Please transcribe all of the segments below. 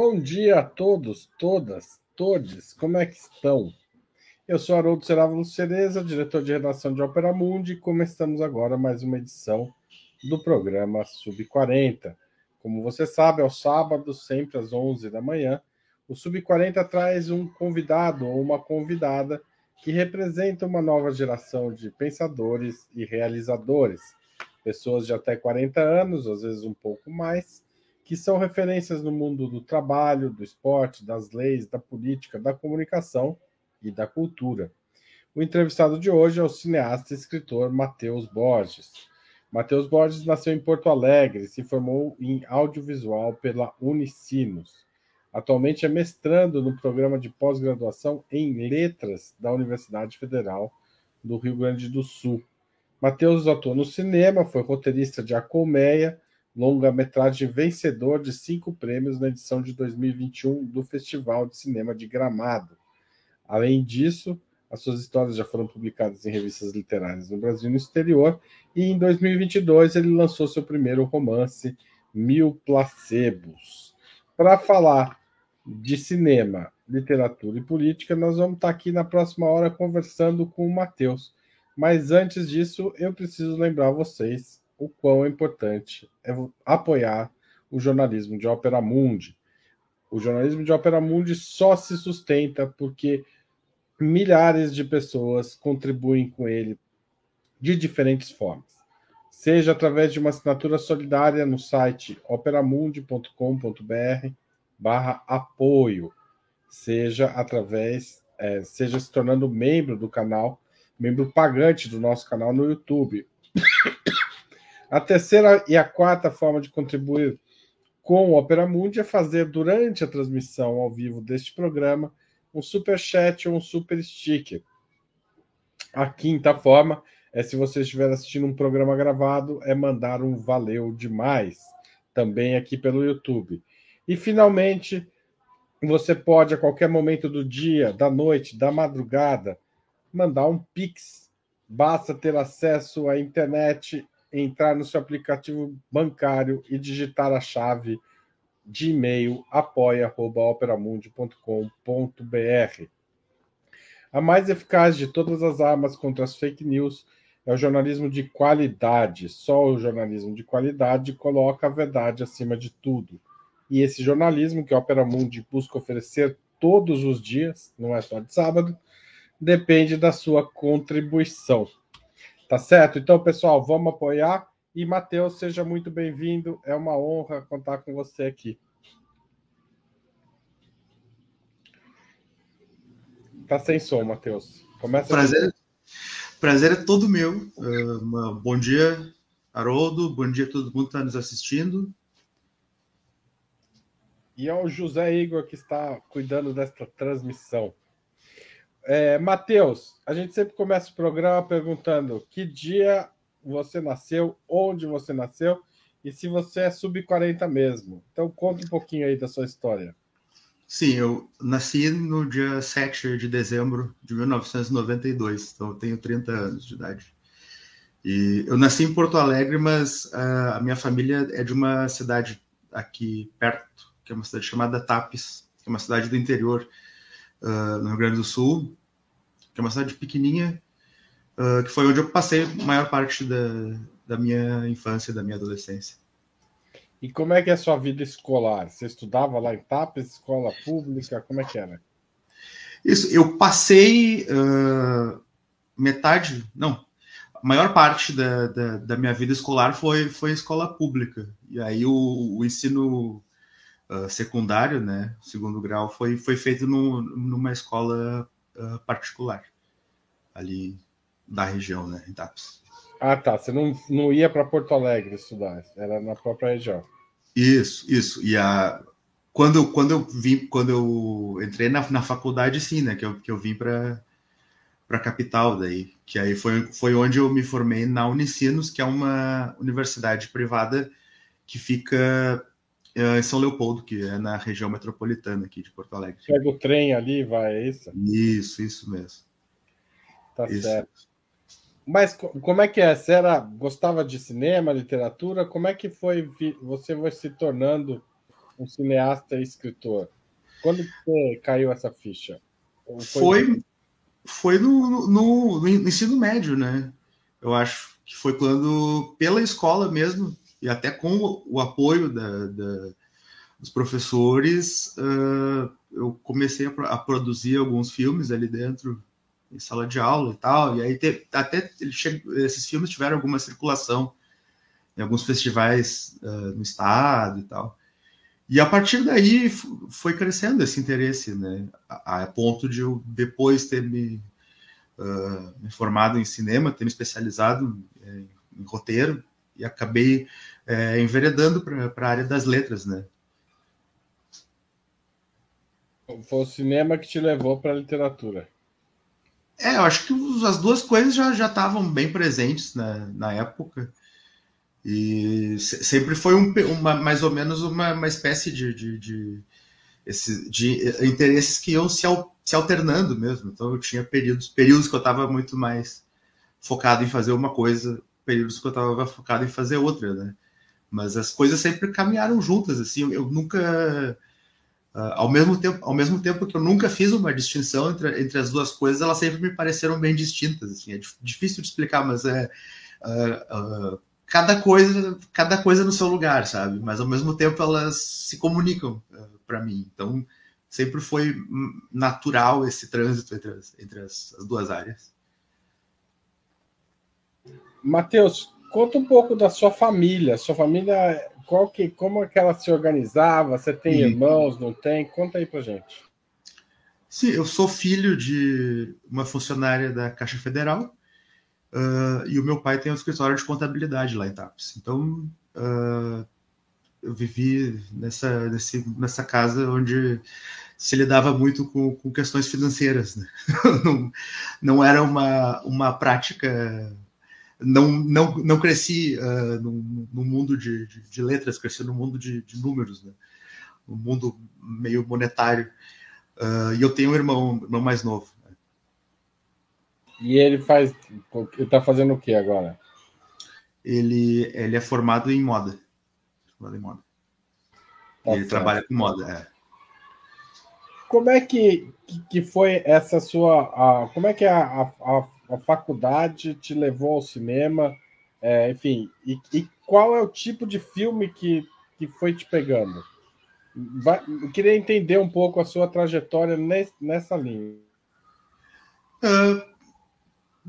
Bom dia a todos, todas, todes, como é que estão? Eu sou Haroldo Serávulo Cereza, diretor de redação de Ópera Mundi, e começamos agora mais uma edição do programa Sub-40. Como você sabe, aos sábados, sempre às 11 da manhã, o Sub-40 traz um convidado ou uma convidada que representa uma nova geração de pensadores e realizadores, pessoas de até 40 anos, às vezes um pouco mais, que são referências no mundo do trabalho, do esporte, das leis, da política, da comunicação e da cultura. O entrevistado de hoje é o cineasta e escritor Matheus Borges. Matheus Borges nasceu em Porto Alegre e se formou em audiovisual pela Unicinos. Atualmente é mestrando no programa de pós-graduação em Letras da Universidade Federal do Rio Grande do Sul. Matheus atuou no cinema, foi roteirista de A Colmeia, longa-metragem vencedor de cinco prêmios na edição de 2021 do Festival de Cinema de Gramado. Além disso, as suas histórias já foram publicadas em revistas literárias no Brasil e no exterior, e em 2022 ele lançou seu primeiro romance, Mil Placebos. Para falar de cinema, literatura e política, nós vamos estar aqui na próxima hora conversando com o Matheus. Mas antes disso, eu preciso lembrar vocês o quão importante é apoiar o jornalismo de Ópera Mundi. O jornalismo de Ópera Mundi só se sustenta porque milhares de pessoas contribuem com ele de diferentes formas. Seja através de uma assinatura solidária no site operamundi.com.br barra apoio, seja através, é, seja se tornando membro do canal, membro pagante do nosso canal no YouTube, a terceira e a quarta forma de contribuir com o Opera Mundi é fazer durante a transmissão ao vivo deste programa um super chat ou um super sticker. A quinta forma é se você estiver assistindo um programa gravado, é mandar um valeu demais, também aqui pelo YouTube. E finalmente, você pode a qualquer momento do dia, da noite, da madrugada, mandar um pix. Basta ter acesso à internet entrar no seu aplicativo bancário e digitar a chave de e-mail apoia.operamundi.com.br. A mais eficaz de todas as armas contra as fake news é o jornalismo de qualidade. Só o jornalismo de qualidade coloca a verdade acima de tudo. E esse jornalismo que a Opera Mundi busca oferecer todos os dias, não é só de sábado, depende da sua contribuição. Tá certo? Então, pessoal, vamos apoiar. E, Matheus, seja muito bem-vindo. É uma honra contar com você aqui. Tá sem som, Matheus. Começa prazer, prazer é todo meu. Uh, bom dia, Haroldo. Bom dia a todo mundo que está nos assistindo. E é o José Igor que está cuidando desta transmissão. É, Matheus, a gente sempre começa o programa perguntando que dia você nasceu, onde você nasceu e se você é sub-40 mesmo. Então, conta um pouquinho aí da sua história. Sim, eu nasci no dia 7 de dezembro de 1992, então eu tenho 30 anos de idade. E eu nasci em Porto Alegre, mas uh, a minha família é de uma cidade aqui perto, que é uma cidade chamada Tapes, que é uma cidade do interior uh, no Rio Grande do Sul, que é uma cidade pequenininha, uh, que foi onde eu passei a maior parte da, da minha infância, da minha adolescência. E como é que é a sua vida escolar? Você estudava lá em Tapes, escola pública? Como é que era? Isso, eu passei uh, metade, não, a maior parte da, da, da, minha vida escolar foi, foi escola pública. E aí o, o ensino uh, secundário, né, segundo grau, foi, foi feito no, numa escola uh, particular, ali da região, né, em Tapes. Ah, tá. Você não, não ia para Porto Alegre estudar, era na própria região. Isso, isso. E a quando, quando eu vim, quando eu entrei na, na faculdade, sim, né, que eu, que eu vim para para capital daí, que aí foi, foi onde eu me formei na Unicinos, que é uma universidade privada que fica em São Leopoldo, que é na região metropolitana aqui de Porto Alegre. Pega o trem ali, vai, é isso? Isso, isso mesmo. Tá isso. certo. Mas como é que é? Você era, gostava de cinema, literatura? Como é que foi você vai se tornando um cineasta e escritor? Quando você caiu essa ficha? Foi, foi, foi no, no, no, ensino médio, né? Eu acho que foi quando, pela escola mesmo, e até com o apoio da, da dos professores, uh, eu comecei a, a, produzir alguns filmes ali dentro, em sala de aula e tal, e aí até esses filmes tiveram alguma circulação em alguns festivais uh, no estado e tal. E a partir daí foi crescendo esse interesse, né? A, a ponto de eu depois ter me, uh, me formado em cinema, ter me especializado em, em roteiro e acabei é, enveredando para a área das letras, né? Foi o cinema que te levou para a literatura. É, eu acho que as duas coisas já já estavam bem presentes na, na época. E sempre foi um, uma, mais ou menos uma, uma espécie de, de, de, esse, de interesses que iam se, se alternando mesmo. Então eu tinha períodos, períodos que eu estava muito mais focado em fazer uma coisa, períodos que eu estava focado em fazer outra, né? Mas as coisas sempre caminharam juntas, assim. Eu, nunca, uh, ao mesmo tempo, ao mesmo tempo que eu nunca fiz uma distinção entre, entre as duas coisas, elas sempre me pareceram bem distintas. Assim. É difícil de explicar, mas é uh, uh, cada coisa, cada coisa no seu lugar, sabe? Mas ao mesmo tempo elas se comunicam para mim. Então sempre foi natural esse trânsito entre as, entre as, as duas áreas. Matheus, conta um pouco da sua família. Sua família, qual que, como é que ela se organizava? Você tem irmãos? Não tem? Conta aí para gente. Sim, eu sou filho de uma funcionária da Caixa Federal Uh, e o meu pai tem um escritório de contabilidade lá em Tapes. Então, uh, eu vivi nessa, nesse, nessa casa onde se lidava muito com, com questões financeiras. Né? não, não era uma, uma prática. Não, não, não cresci uh, no, no mundo de, de, de, letras, cresci no mundo de, de números, né? um mundo meio monetário. Uh, e eu tenho um irmão, irmão mais novo. E ele faz. Ele tá fazendo o que agora? Ele, ele é formado em moda. Formado em moda. Tá ele certo. trabalha com moda, é. Como é que, que foi essa sua. A, como é que a, a, a faculdade te levou ao cinema? É, enfim, e, e, qual é o tipo de filme que, que foi te pegando? Vai, eu queria entender um pouco a sua trajetória nesse, nessa linha. Uh,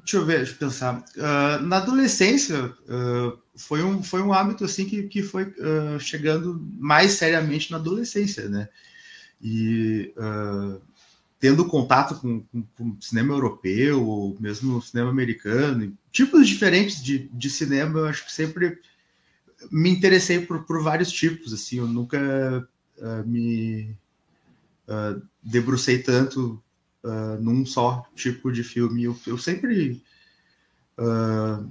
Deixa eu ver, deixa eu pensar. Uh, na adolescência, uh, foi, um, foi um hábito assim que, que foi uh, chegando mais seriamente na adolescência, né? E tendo contato com, com, com, cinema europeu, ou mesmo cinema americano, tipos diferentes de, de cinema, eu acho que sempre me interessei por, por vários tipos, assim, eu nunca me debrucei tanto uh, num só tipo de filme. Eu, eu sempre uh,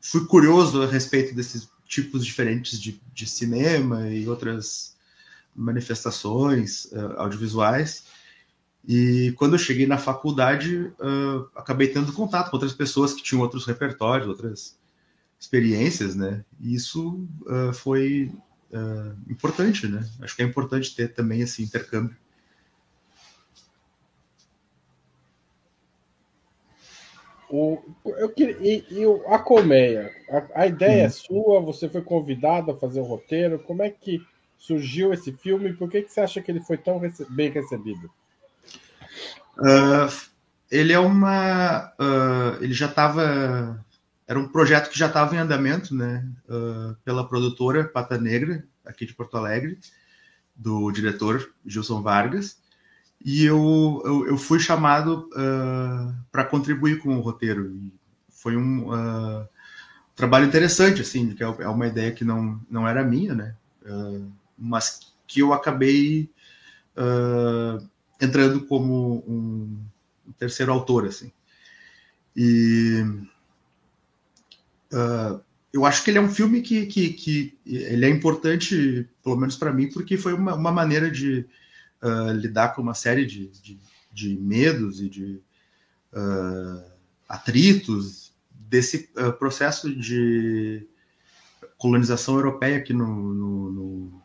fui curioso a respeito desses tipos diferentes de, de cinema e outras manifestações uh, audiovisuais. E quando eu cheguei na faculdade, acabei tendo contato com outras pessoas que tinham outros repertórios, outras experiências, né? E isso foi importante, né? Acho que é importante ter também esse intercâmbio. O, eu queria, e, e a colmeia? A, a ideia hum. é sua? Você foi convidado a fazer o roteiro? Como é que surgiu esse filme? Por que, que você acha que ele foi tão rece bem recebido? Uh, ele é uma. Uh, ele já estava. Era um projeto que já estava em andamento, né? Uh, pela produtora Pata Negra, aqui de Porto Alegre, do diretor Gilson Vargas e eu, eu, eu fui chamado para contribuir com o roteiro. Foi um trabalho interessante, assim, que é, é uma ideia que não, não era minha, né? Mas que eu acabei entrando como um terceiro autor, assim. E eu acho que ele é um filme que, que, que ele é importante, pelo menos para mim, porque foi uma, uma maneira de uh, lidar com uma série de, de, de medos e de uh, atritos desse uh, processo de colonização europeia aqui no, no, no,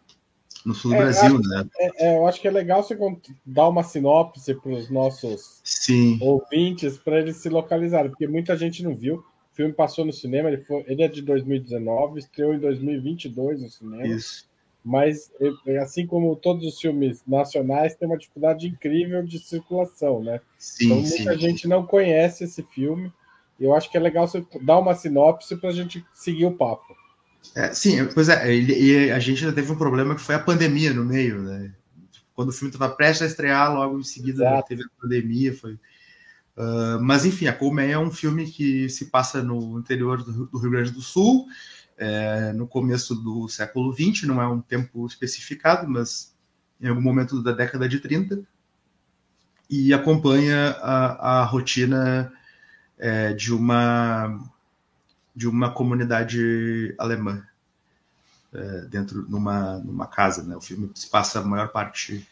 no sul do é, Brasil, acho, né? É, é, eu acho que é legal você dar uma sinopse para os nossos Sim. ouvintes para eles se localizarem, porque muita gente não viu. O filme passou no cinema, ele, foi, ele é de 2019, estreou em 2022 no cinema. Isso. Mas, assim como todos os filmes nacionais, tem uma dificuldade incrível de circulação, né? Sim, então, muita sim. gente não conhece esse filme. E eu acho que é legal você dar uma sinopse para a gente seguir o papo. É, sim, pois é, e a gente já teve um problema que foi a pandemia no meio, né? Quando o filme estava prestes a estrear, logo em seguida teve a pandemia, foi. Uh, mas enfim, a Colmeia é um filme que se passa no interior do, do Rio Grande do Sul, é, no começo do século XX, não é um tempo especificado, mas em algum momento da década de 30, e acompanha a, a rotina é, de uma de uma comunidade alemã é, dentro numa numa casa, né? O filme se passa a maior parte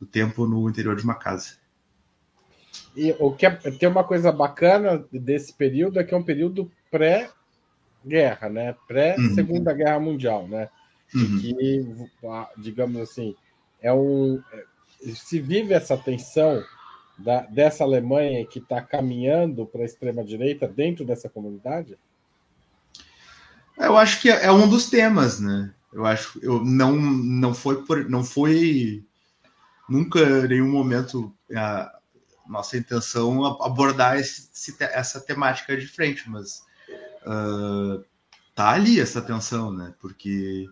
do tempo no interior de uma casa. E o que é, tem uma coisa bacana desse período é que é um período pré-guerra, né? Pré-segunda uhum. guerra mundial, né? Uhum. Que, digamos assim, é um é, se vive essa tensão da, dessa Alemanha que está caminhando para a extrema direita dentro dessa comunidade? Eu acho que é um dos temas, né? Eu acho, eu não não foi por, não foi nunca em nenhum momento a nossa intenção abordar esse, essa temática de frente, mas uh, tá ali essa tensão, né? Porque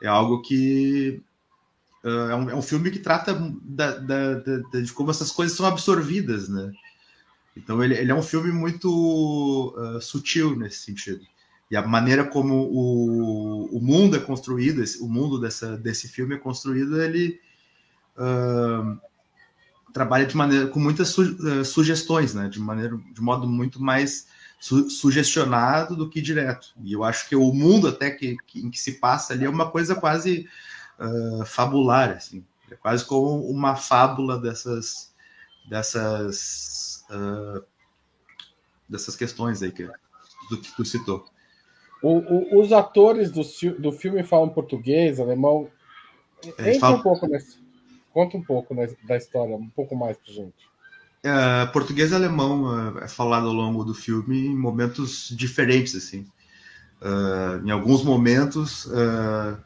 é algo que uh, é, um, é, um, filme que trata da, da, da, de como essas coisas são absorvidas, né? Então ele, ele é um filme muito uh, sutil nesse sentido. E a maneira como o, o mundo é construído, esse, o mundo dessa, desse filme é construído, ele uh, trabalha de maneira com muitas su, uh, sugestões, né? De maneira, de modo muito mais su, sugestionado do que direto. E eu acho que o mundo até que, que, em que se passa ali é uma coisa quase uh, fabular, assim. É quase como uma fábula dessas dessas dessas questões aí que do que tu citou. O, o, os atores do, do filme falam português, alemão. Entra fala... um pouco nesse, conta um pouco da história, um pouco mais pra gente. É, português e alemão é, é falado ao longo do filme em momentos diferentes, assim. Uh, em alguns momentos uh,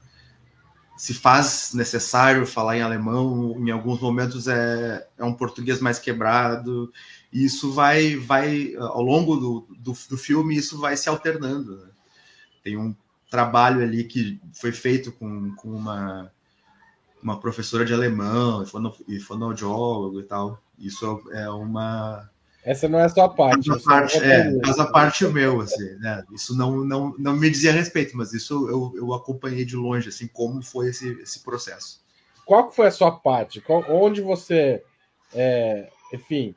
se faz necessário falar em alemão, em alguns momentos é, é um português mais quebrado, e isso vai, vai ao longo do, do, do filme, isso vai se alternando. Né? Tem um trabalho ali que foi feito com, com uma, uma professora de alemão e fonoaudiólogo e tal. Isso é uma. Essa não é a parte. Faz a parte, é, faz a parte meu, assim, né? Isso não, não, não me dizia respeito, mas isso eu, eu acompanhei de longe, assim, como foi esse, esse processo. Qual foi a sua parte? Qual, onde você, é, enfim,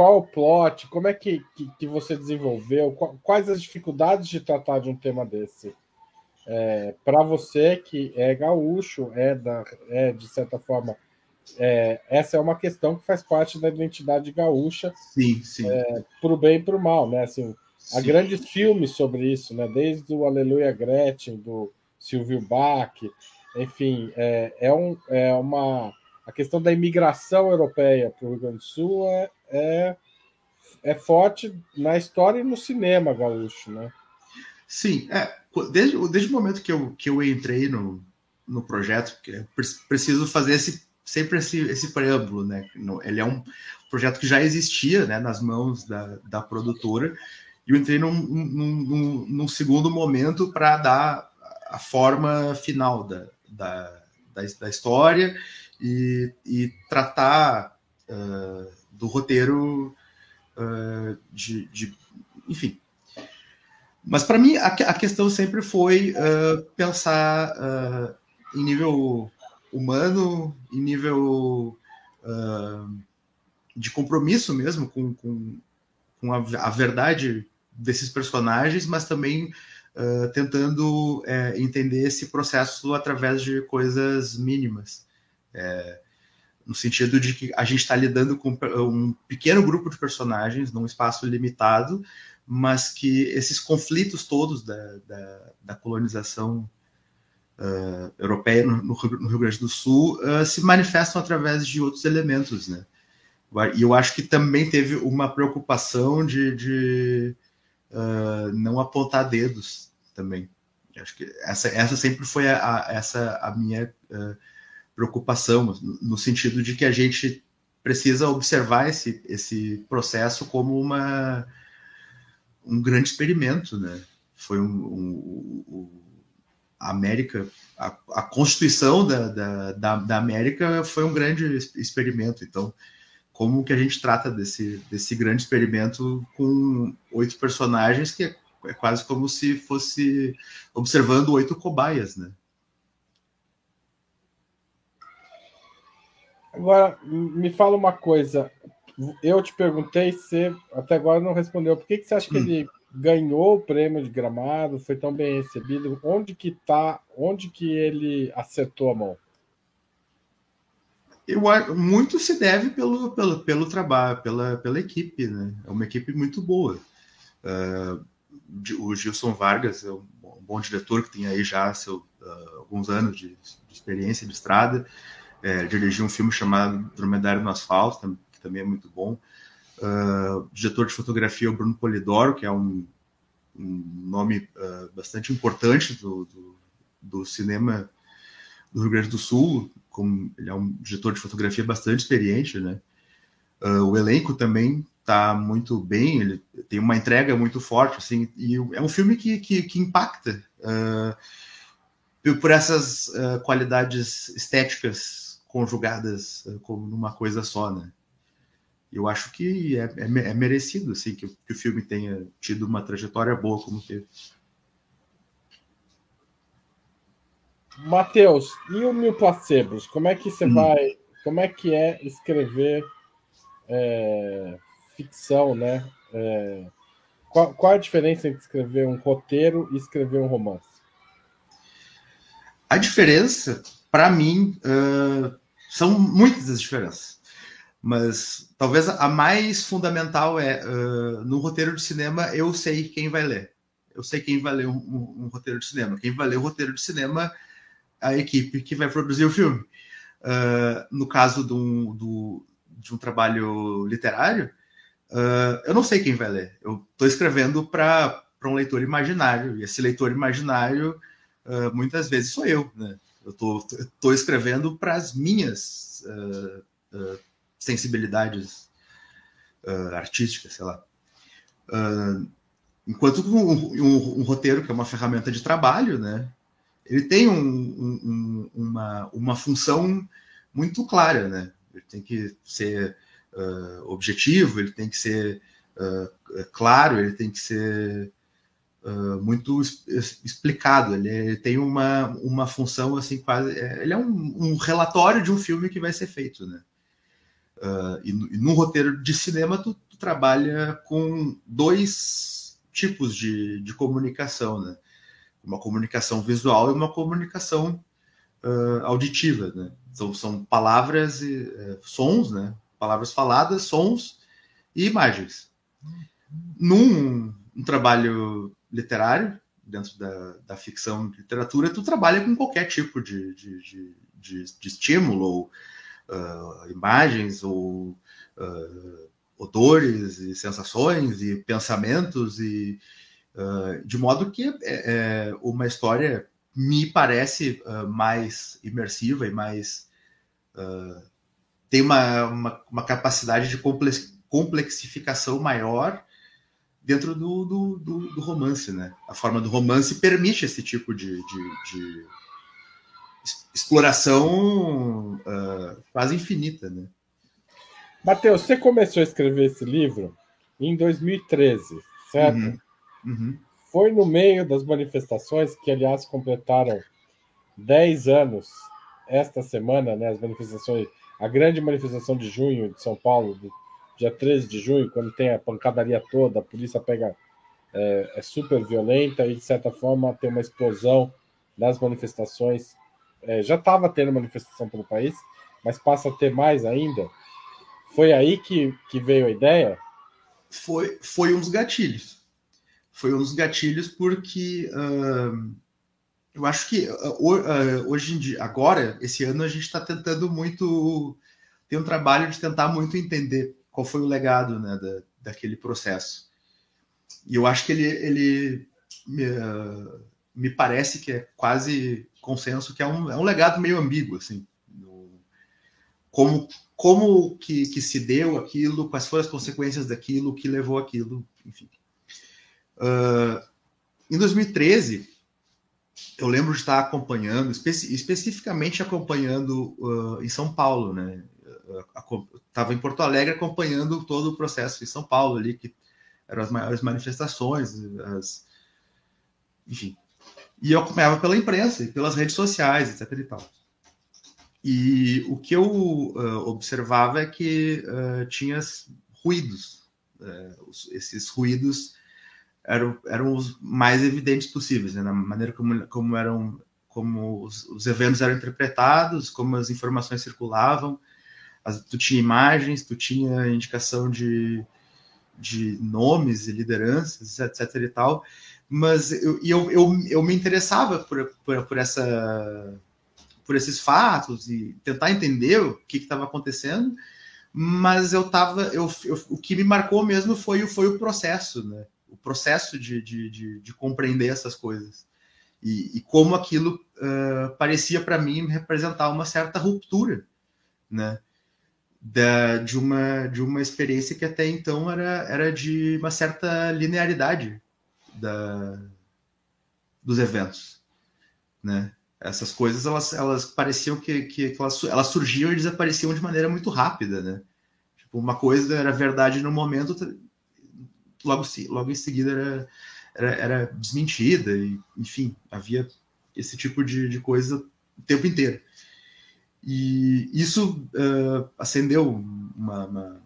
qual o plot? Como é que, que, que você desenvolveu? Quais as dificuldades de tratar de um tema desse? É, Para você que é gaúcho, é, da, é de certa forma, é, essa é uma questão que faz parte da identidade gaúcha. Sim, sim. É, para o bem e para o mal, né? Assim, sim. há grandes filmes sobre isso, né? Desde o Aleluia Gretchen, do Silvio Bach, enfim, é, é, um, é uma a questão da imigração europeia para o Rio Grande do Sul é, é, é forte na história e no cinema gaúcho, né? Sim, é, desde, desde o momento que eu, que eu entrei no, no projeto, que preciso fazer esse, sempre esse, esse preâmbulo, né? Ele é um projeto que já existia né, nas mãos da, da produtora, e eu entrei num, num, num, num segundo momento para dar a forma final da, da, da, da história e, e tratar uh, do roteiro uh, de, de, enfim. Mas para mim a, a, questão sempre foi uh, pensar em nível humano, em nível de compromisso mesmo com, com, com a, a, verdade desses personagens, mas também Uh, tentando é, entender esse processo através de coisas mínimas. É, no sentido de que a gente está lidando com um pequeno grupo de personagens num espaço limitado, mas que esses conflitos todos da, da, da colonização uh, europeia no, no, Rio Grande do Sul uh, se manifestam através de outros elementos, né? E eu acho que também teve uma preocupação de, de uh, não apontar dedos também. Acho que essa, essa sempre foi a, a essa a minha preocupação, no sentido de que a gente precisa observar esse, esse processo como uma, um grande experimento, né? Foi um, um, um a América, a, a constituição da, da, da, da, América foi um grande experimento. Então, como que a gente trata desse, desse grande experimento com oito personagens que é, é quase como se fosse observando oito cobaias, né? Agora, me fala uma coisa. Eu te perguntei, você até agora não respondeu. Por que, que você acha que hum. ele ganhou o prêmio de gramado, foi tão bem recebido? Onde que tá, onde que ele acertou a mão? Eu, muito se deve pelo, pelo, pelo trabalho, pela, pela equipe, né? É uma equipe muito boa. Uh, o Gilson Vargas é um bom diretor que tem aí já seu, uh, alguns anos de, de experiência de estrada é, dirigiu um filme chamado Dromedário no Asfalto, que também é muito bom. Uh, diretor de fotografia é o Bruno Polidoro, que é um, um nome uh, bastante importante do, do, do, cinema do Rio Grande do Sul, como ele é um diretor de fotografia bastante experiente, né? Uh, o elenco também está muito bem, ele tem uma entrega muito forte, assim, e é um filme que, que, que impacta por essas qualidades estéticas conjugadas eh, como numa coisa só, né? Eu acho que é, é, é merecido, assim, que, que, o filme tenha tido uma trajetória boa como teve. Matheus, e o Mil Placebos? Como é que você hum. vai... Como é que é escrever é, ficção, né? É, qual, qual a diferença entre escrever um roteiro e escrever um romance? A diferença, para mim, uh, são muitas as diferenças. Mas talvez a mais fundamental é uh, no roteiro de cinema eu sei quem vai ler. Eu sei quem vai ler um, um, um, roteiro de cinema. Quem vai ler o roteiro de cinema a equipe que vai produzir o filme. Uh, no caso de um, do, de um trabalho literário, uh, eu não sei quem vai ler. Eu estou escrevendo para um leitor imaginário. E esse leitor imaginário, muitas vezes, sou eu. Né? Eu tô, tô escrevendo para as minhas uh, uh, sensibilidades uh, artísticas, sei lá. enquanto um, um, um, roteiro, que é uma ferramenta de trabalho, né, ele tem um, um, uma, uma função muito clara, né? Ele tem que ser objetivo, ele tem que ser claro, ele tem que ser uh, muito explicado. Ele, ele, tem uma, uma função assim quase. É, ele é um, um, relatório de um filme que vai ser feito, né? Uh, e, e no roteiro de cinema tu, tu, trabalha com dois tipos de, de comunicação, né? Uma comunicação visual e uma comunicação uh, auditiva, né? Então são palavras e uh, sons, né? Palavras faladas, sons e imagens. Num um trabalho literário, dentro da, da ficção e literatura, tu trabalha com qualquer tipo de, de, de, de, de estímulo, ou uh, imagens, ou uh, odores, e sensações, e pensamentos, e uh, de modo que é, é, uma história me parece mais imersiva e mais. tem uma, uma, uma capacidade de complexificação maior dentro do, do, do, do, romance, né? A forma do romance permite esse tipo de, de, de exploração uh, quase infinita, né? Matheus, você começou a escrever esse livro em 2013, certo? Uhum. Uhum. Foi no meio das manifestações, que aliás completaram 10 anos esta semana, né? As manifestações, a grande manifestação de junho de São Paulo, do dia 13 de junho, quando tem a pancadaria toda, a polícia pega. É, é super violenta e, de certa forma, tem uma explosão nas manifestações. É, já estava tendo manifestação pelo país, mas passa a ter mais ainda. Foi aí que, que veio a ideia? Foi, foi um dos gatilhos. Foi um dos gatilhos porque uh, eu acho que hoje em dia, agora, esse ano, a gente está tentando muito. Tem um trabalho de tentar muito entender qual foi o legado né, da, daquele processo. E eu acho que ele, ele me, me parece que é quase consenso que é um, é um legado meio ambíguo, assim. No, como como que, que se deu aquilo, quais foram as consequências daquilo, o que levou aquilo, enfim. Uh, em 2013, eu lembro de estar acompanhando, especi especificamente acompanhando uh, em São Paulo, né? Estava em Porto Alegre acompanhando todo o processo em São Paulo ali, que eram as maiores manifestações, as... enfim. E eu acompanhava pela imprensa e pelas redes sociais, etc. E, tal. e o que eu uh, observava é que uh, tinha ruídos. Uh, esses ruídos eram, eram os mais evidentes possíveis, né? na maneira como, como eram como os, os, eventos eram interpretados, como as informações circulavam, tu tinha imagens, tu tinha indicação de, de nomes e lideranças, etc e tal, mas eu, eu, eu, eu me interessava por, por, por, essa, por esses fatos e tentar entender o que estava acontecendo, mas eu tava, eu, eu, o que me marcou mesmo foi, foi o processo, né? o processo de, de, de, de compreender essas coisas. E, e como aquilo uh, parecia para mim representar uma certa ruptura, né? Da, de, uma, de uma experiência que até então era, era de uma certa linearidade da, dos eventos, né? Essas coisas elas, elas pareciam que, que, que elas, elas surgiam e desapareciam de maneira muito rápida, né? Tipo, uma coisa era verdade no momento, logo, logo em seguida era, era, era desmentida, e, enfim, havia esse tipo de, de coisa o tempo inteiro. E isso uh, acendeu uma, uma,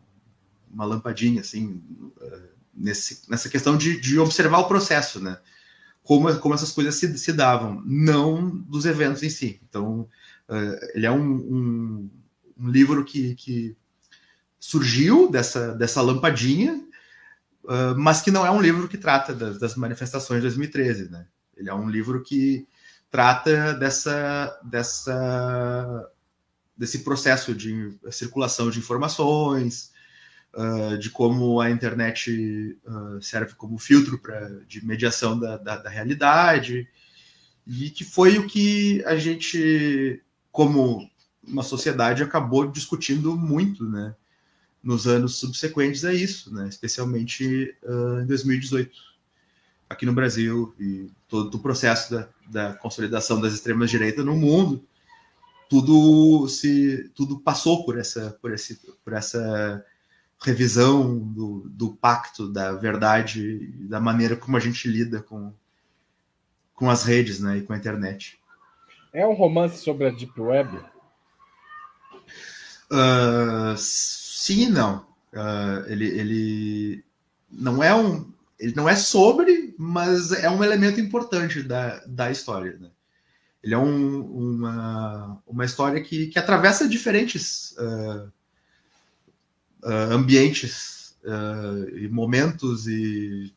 uma, lampadinha, assim, uh, nesse, nessa questão de, de, observar o processo, né? Como, como essas coisas se, se davam, não dos eventos em si. Então, uh, ele é um, um, um livro que, que surgiu dessa, dessa lampadinha mas que não é um livro que trata das, das, manifestações de 2013, né? Ele é um livro que trata dessa, dessa, desse processo de circulação de informações, uh, de como a internet uh, serve como filtro pra, de mediação da, da, da realidade, e que foi o que a gente, como uma sociedade, acabou discutindo muito, né? nos anos subsequentes a isso, né? especialmente uh, em 2018, aqui no Brasil, e todo o processo da, da consolidação das extremas direitas no mundo, tudo se tudo passou por essa por esse por essa revisão do, do pacto da verdade da maneira como a gente lida com com as redes né e com a internet é um romance sobre a deep web uh, sim e não. Uh, ele, ele não é um. Ele não é sobre, mas é um elemento importante da, da história. Né? Ele é um, uma, uma história que, que atravessa diferentes uh, uh, ambientes e momentos e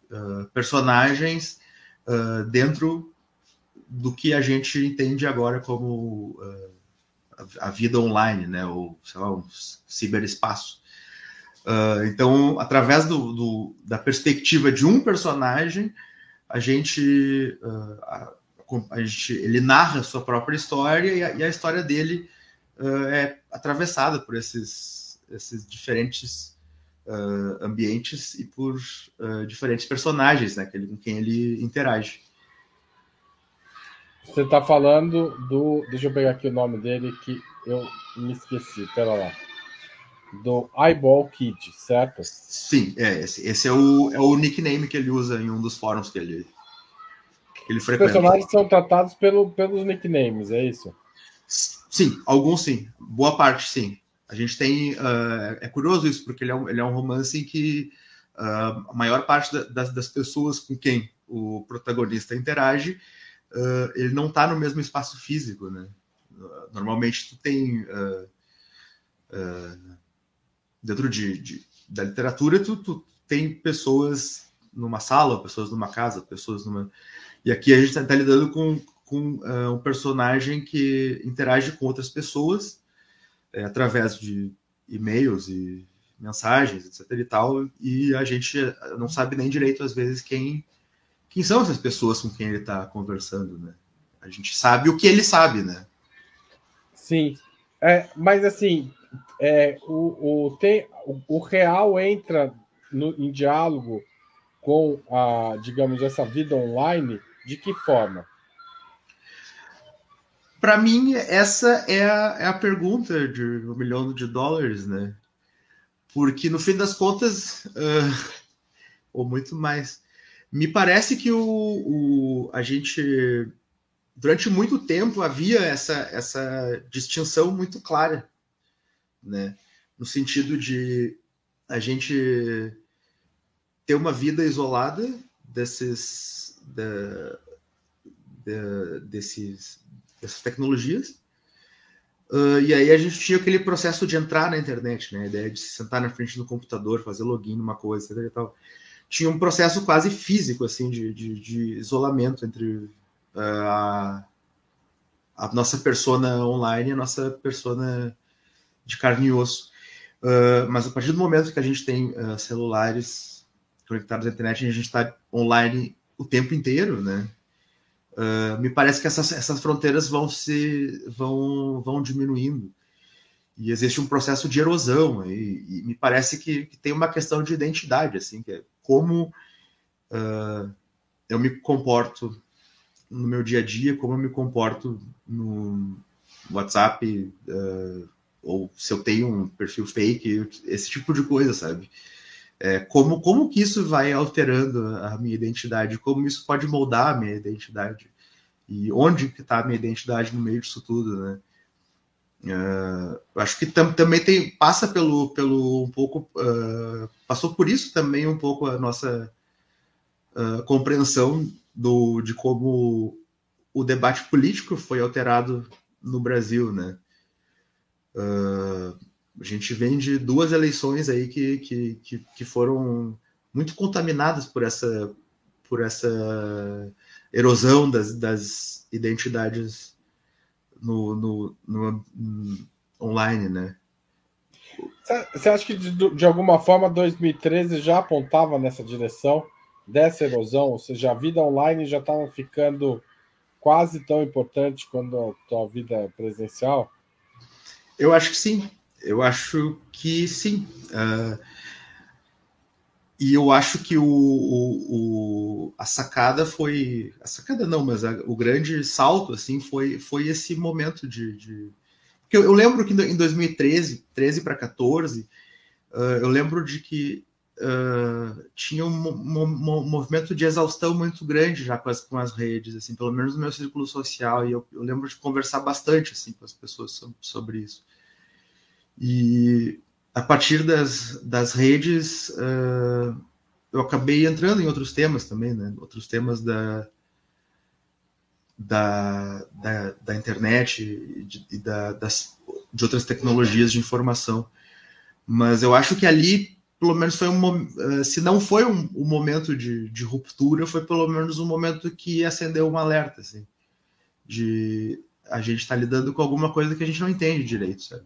personagens dentro do que a gente entende agora como a vida online, né? Ou, sei lá, um ciberespaço. Uh, então, através do, do, da perspectiva de um personagem, a gente, uh, a, gente ele narra a sua própria história e a, e a história dele uh, é atravessada por esses, esses diferentes ambientes e por diferentes personagens né, que ele, com quem ele interage. Você está falando do. Deixa eu pegar aqui o nome dele que eu me esqueci. Pera lá. Do Eyeball Kid, certo? Sim, é. Esse, esse é, o, é o nickname que ele usa em um dos fóruns que ele, ele frequenta. Os personagens são tratados pelo, pelos nicknames, é isso? Sim, alguns sim. Boa parte sim. A gente tem. Uh, é curioso isso, porque ele é um, ele é um romance em que uh, a maior parte da, das, das pessoas com quem o protagonista interage uh, ele não está no mesmo espaço físico, né? Normalmente tu tem dentro de, de, da literatura tu, tu, tem pessoas numa sala, pessoas numa casa, pessoas numa e aqui a gente está tá lidando com, com uh, um personagem que interage com outras pessoas é, através de e-mails e mensagens, etc. e tal, e a gente não sabe nem direito às vezes quem quem são essas pessoas com quem ele está conversando, né? A gente sabe o que ele sabe, né? Sim, é, mas assim, é, o, o, tem, o, o real entra no, em diálogo com a, digamos, essa vida online de que forma? Para mim, essa é a, é a pergunta de um milhão de dólares, né? Porque no fim das contas, uh, ou muito mais, me parece que o, o, a gente, durante muito tempo, havia essa, essa distinção muito clara, né? No sentido de a gente ter uma vida isolada desses, da, da, desses, dessas tecnologias. Uh, e aí a gente tinha aquele processo de entrar na internet, né? A ideia de se sentar na frente do computador, fazer login numa coisa, etc. E tal. Tinha um processo quase físico, assim, de, de, de isolamento entre uh, a, a, nossa persona online e a nossa persona de carne e osso. Uh, mas a partir do momento que a gente tem celulares conectados à internet, a gente está online o tempo inteiro, né? Uh, me parece que essas, essas fronteiras vão se vão, vão diminuindo e existe um processo de erosão e, e me parece que, que, tem uma questão de identidade assim que é como uh, eu me comporto no meu dia a dia como eu me comporto no WhatsApp uh, ou se eu tenho um perfil fake esse tipo de coisa sabe é, como, como que isso vai alterando a minha identidade, como isso pode moldar a minha identidade e onde que está a minha identidade no meio disso tudo, né? Uh, acho que tam, também tem passa pelo pelo um pouco uh, passou por isso também um pouco a nossa uh, compreensão do de como o debate político foi alterado no Brasil, né? Uh, a gente vem de duas eleições aí que, que, que, que foram muito contaminadas por essa, por essa erosão das, das identidades no, no, no, no online, né? Você acha que de, de, alguma forma 2013 já apontava nessa direção dessa erosão? Ou seja, a vida online já estava ficando quase tão importante quanto a tua vida presencial? Eu acho que sim. Eu acho que sim. Uh, e eu acho que o, o, o, a sacada foi. A sacada não, mas a, o grande salto assim foi, foi esse momento de. de... Porque eu, eu, lembro que em 2013, 13 para 14, uh, eu lembro de que uh, tinha um, um, um, movimento de exaustão muito grande já com as, com as redes, assim, pelo menos no meu círculo social, e eu, eu lembro de conversar bastante assim, com as pessoas sobre, sobre isso. E a partir das, das redes, uh, eu acabei entrando em outros temas também, né? Outros temas da, da, da, da internet e de, da, das, de outras tecnologias de informação. Mas eu acho que ali, pelo menos, foi um se não foi um, um momento de, de ruptura, foi pelo menos um momento que acendeu um alerta, assim, de a gente estar tá lidando com alguma coisa que a gente não entende direito, sabe?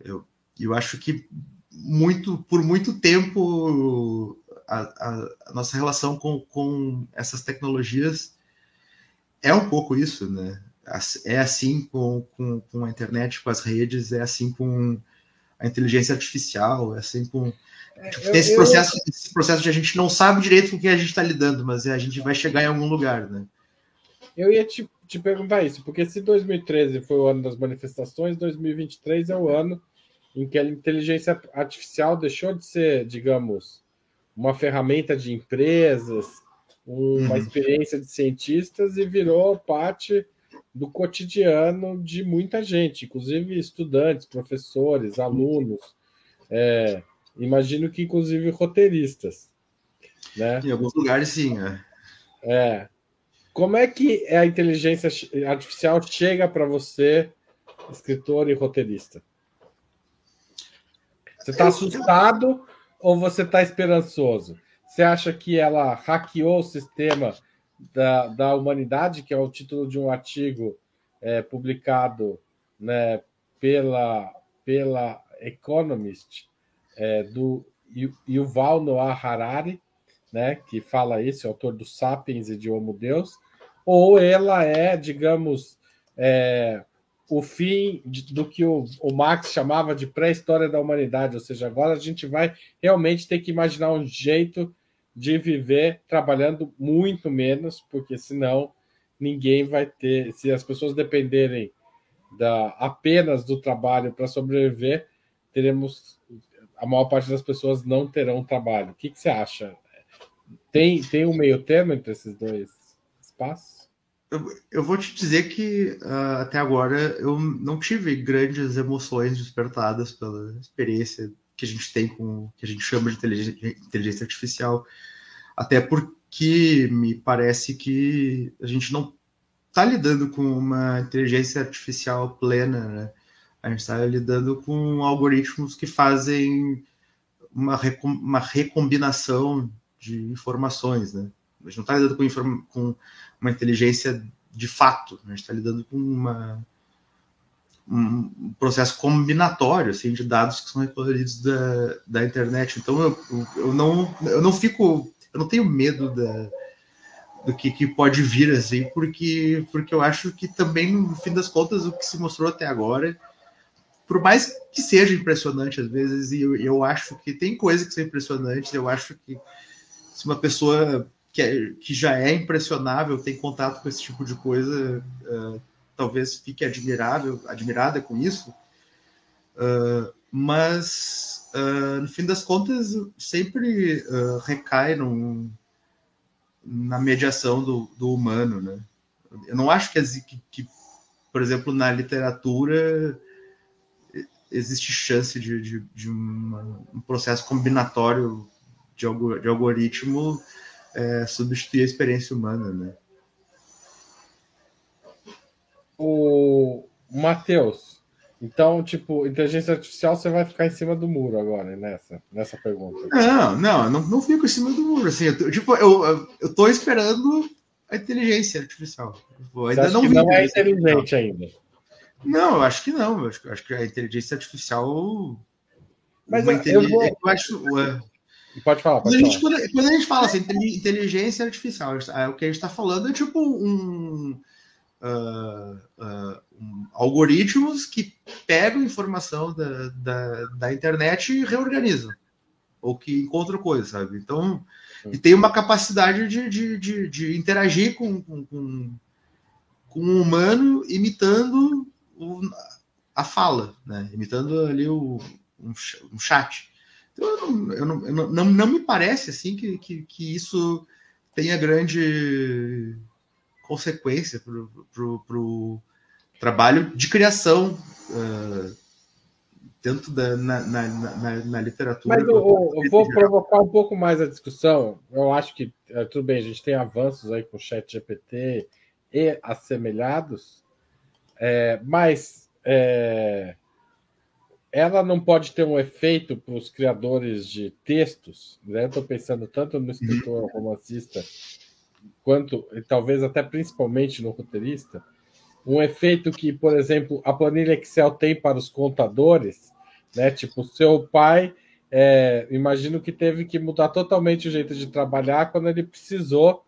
Eu, eu acho que muito por muito tempo a, a, a, nossa relação com, com essas tecnologias é um pouco isso, né? É assim com, com, com a internet, com as redes, é assim com a inteligência artificial, é assim com. É, tipo, tem esse processo, eu... esse processo de a gente não sabe direito com o que a gente está lidando, mas a gente vai chegar em algum lugar, né? Eu ia te, te perguntar isso, porque se 2013 foi o ano das manifestações, 2023 é o ano em que a inteligência artificial deixou de ser, digamos, uma ferramenta de empresas, uma uhum. experiência de cientistas e virou parte do cotidiano de muita gente, inclusive estudantes, professores, alunos, é, imagino que inclusive roteiristas. Né? Em alguns lugares, sim. É. é. Como é que a inteligência artificial chega para você, escritor e roteirista? Você está assustado ou você está esperançoso? Você acha que ela hackeou o sistema da, da humanidade, que é o título de um artigo é, publicado né, pela, pela Economist, é, do Yuval Noah Harari, né, que fala isso, autor do Sapiens e de Homo Deus, ou ela é, digamos, é, o fim de, do que o, o Marx chamava de pré-história da humanidade, ou seja, agora a gente vai realmente ter que imaginar um jeito de viver trabalhando muito menos, porque senão ninguém vai ter, se as pessoas dependerem da apenas do trabalho para sobreviver, teremos a maior parte das pessoas não terão trabalho. O que, que você acha? Tem, tem um meio termo entre esses dois espaços? Eu, eu vou te dizer que uh, até agora eu não tive grandes emoções despertadas pela experiência que a gente tem com que a gente chama de inteligência, inteligência artificial, até porque me parece que a gente não está lidando com uma inteligência artificial plena, né? A gente está lidando com algoritmos que fazem uma, uma recombinação de informações, né? A gente não está lidando com, com, uma inteligência de fato, a gente está lidando com uma, um processo combinatório assim, de dados que são recolhidos da, da internet. Então eu, eu, não, eu não fico, eu não tenho medo da, do que, que pode vir assim, porque, porque eu acho que também, no fim das contas, o que se mostrou até agora por mais que seja impressionante às vezes, e eu, eu acho que tem coisas que são impressionantes, eu acho que se uma pessoa que, é, que já é impressionável tem contato com esse tipo de coisa, uh, talvez fique admirável, admirada com isso, uh, mas uh, no fim das contas sempre recai num, na mediação do, do, humano, né? Eu não acho que, que, que por exemplo, na literatura existe chance de, de, de uma, um processo combinatório de, de algoritmo é, substituir a experiência humana, né? O Matheus, então, tipo, inteligência artificial você vai ficar em cima do muro agora, nessa, nessa pergunta. Não, não, eu não, não fico em cima do muro, assim, eu, tipo, eu, eu tô esperando a inteligência artificial. Eu ainda não, vi não é inteligente ainda. Não, eu acho que não. Eu acho, acho que a inteligência artificial. Mas eu, eu, vou... eu acho. Pode falar. Pode quando, a gente, quando, quando, a gente fala assim, inteligência artificial, o que a gente está falando é tipo um, uh, uh, um, algoritmos que pegam informação da, da, da, internet e reorganizam. Ou que encontram coisas, sabe? Então, e tem uma capacidade de, de, de, de interagir com, com, com, com um humano imitando o, a fala, né? imitando ali o, um, um chat. Então, eu não, eu não, eu não, não, não, me parece assim que, que, que isso tenha grande consequência para o trabalho de criação uh, dentro da na, na, na, na literatura. Mas eu, eu vou provocar um pouco mais a discussão. Eu acho que é, tudo bem, a gente tem avanços aí com o chat GPT e assemelhados, é, mas é, ela não pode ter um efeito para os criadores de textos. Né? Estou pensando tanto no escritor uhum. romancista quanto, e talvez até principalmente no roteirista, um efeito que, por exemplo, a planilha Excel tem para os contadores, né? Tipo, seu pai, é, imagino que teve que mudar totalmente o jeito de trabalhar quando ele precisou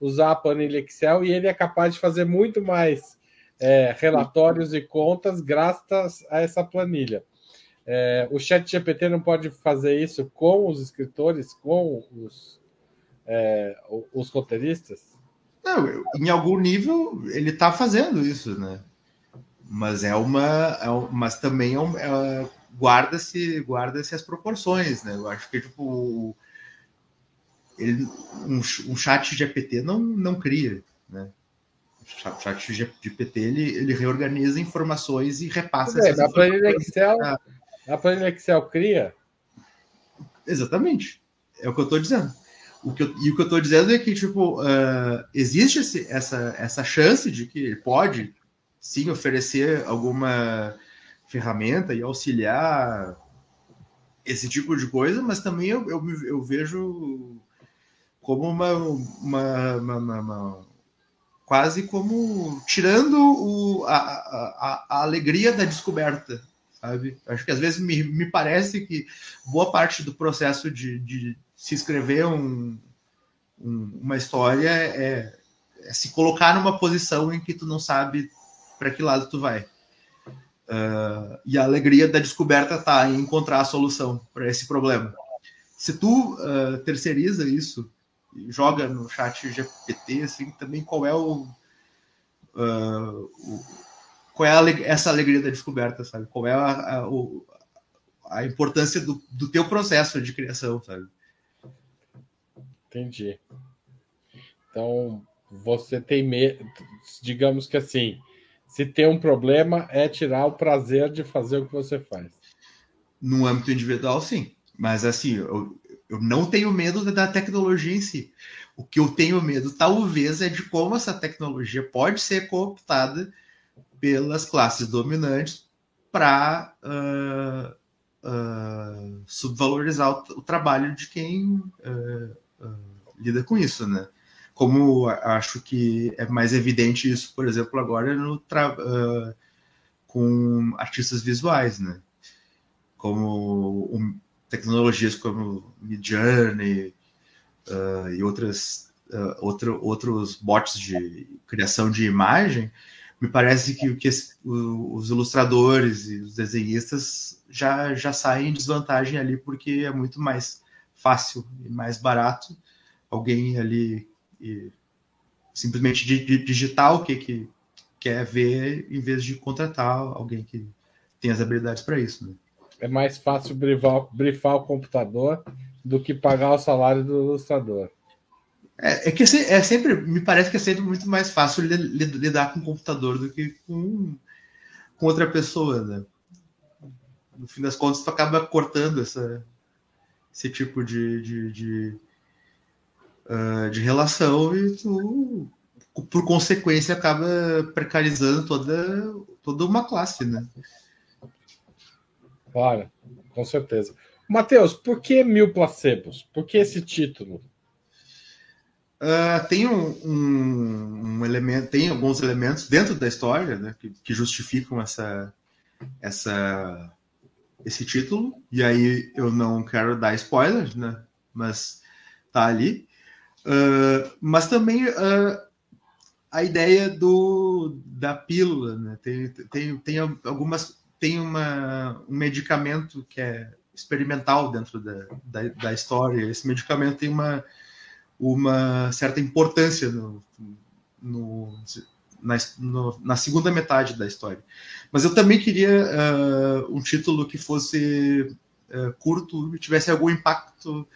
usar a planilha Excel e ele é capaz de fazer muito mais é, relatórios e contas graças a essa planilha. É, o Chat GPT não pode fazer isso com os escritores, com os, é, os roteiristas? Não, em algum nível ele está fazendo isso, né? Mas é uma, é um, mas também é, um, é guarda-se guarda-se as proporções, né? Eu acho que tipo ele, um, um chat GPT não, não cria, né? o chat GPT ele, ele reorganiza informações e repassa é, essas planilha Excel, a planilha Excel cria? Exatamente. É o que eu estou dizendo. O que eu, e o que eu estou dizendo é que, tipo, uh, existe esse, essa, essa chance de que ele pode, sim, oferecer alguma ferramenta e auxiliar esse tipo de coisa, mas também eu, eu, eu vejo como uma, uma, uma, uma quase como tirando o, a, a, a, alegria da descoberta, sabe? Acho que às vezes me, me parece que boa parte do processo de, de se escrever um, um, uma história é, é, se colocar numa posição em que tu não sabe para que lado tu vai. Uh, e a alegria da descoberta está em encontrar a solução para esse problema. Se tu uh, terceiriza isso, joga no chat GPT, assim, também qual é o, uh, o qual é a, essa alegria da descoberta, sabe? Qual é a, a, o, a importância do, do teu processo de criação, sabe? Entendi. Então, você tem medo, digamos que assim, se tem um problema, é tirar o prazer de fazer o que você faz. No âmbito individual, sim. Mas assim, eu, eu não tenho medo da tecnologia em si. O que eu tenho medo, talvez, é de como essa tecnologia pode ser cooptada pelas classes dominantes para uh, uh, subvalorizar o, o, trabalho de quem uh, lida com isso, né? como acho que é mais evidente isso, por exemplo, agora no com artistas visuais, né? Como um, tecnologias como Midjourney uh, e outras uh, outro, outros bots de criação de imagem, me parece que, que os ilustradores e os desenhistas já, já saem em desvantagem ali porque é muito mais fácil e mais barato alguém ali e simplesmente digitar o que, que quer ver em vez de contratar alguém que tem as habilidades para isso. Né? É mais fácil brifar, brifar o computador do que pagar o salário do ilustrador. É, é, que é sempre, me parece que é sempre muito mais fácil lidar com o computador do que com, com outra pessoa, né? No fim das contas, tu acaba cortando essa, esse tipo de, de, de uh, de relação e tu, por consequência, acaba precarizando toda, toda uma classe, né? Claro, com certeza. Matheus, por que mil placebos? Por que esse título? Uh, tem um, um, um, elemento, tem alguns elementos dentro da história né, que, que, justificam essa, essa, esse título. E aí eu não quero dar spoilers, né? Mas tá ali. Uh, mas também uh, a ideia do, da pílula, né? Tem, tem, tem algumas tem uma, um medicamento que é experimental dentro da, da, da, história. Esse medicamento tem uma, uma certa importância no, no, na, no, na segunda metade da história. Mas eu também queria uh, um título que fosse uh, curto e tivesse algum impacto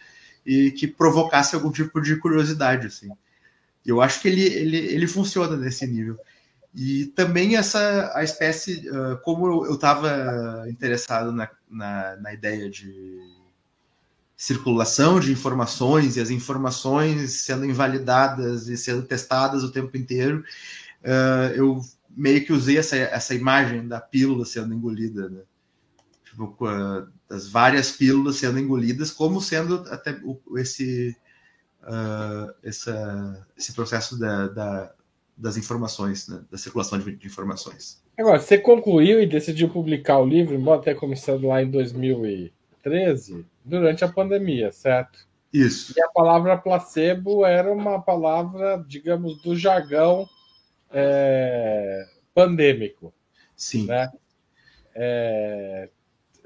e que provocasse algum tipo de curiosidade, assim. Eu acho que ele, ele, ele funciona nesse nível. E também essa a espécie, uh, como eu estava interessado na, na, na, ideia de circulação de informações e as informações sendo invalidadas e sendo testadas o tempo inteiro, uh, eu meio que usei essa, essa imagem da pílula sendo engolida, né? Tipo, uh, das várias pílulas sendo engolidas, como sendo até esse, uh, essa, esse processo da, da, das informações, né? da circulação de, de, informações. Agora, você concluiu e decidiu publicar o livro, embora tenha começado lá em 2013, durante a pandemia, certo? Isso. E a palavra placebo era uma palavra, digamos, do jargão é, pandêmico. Sim. Né? É,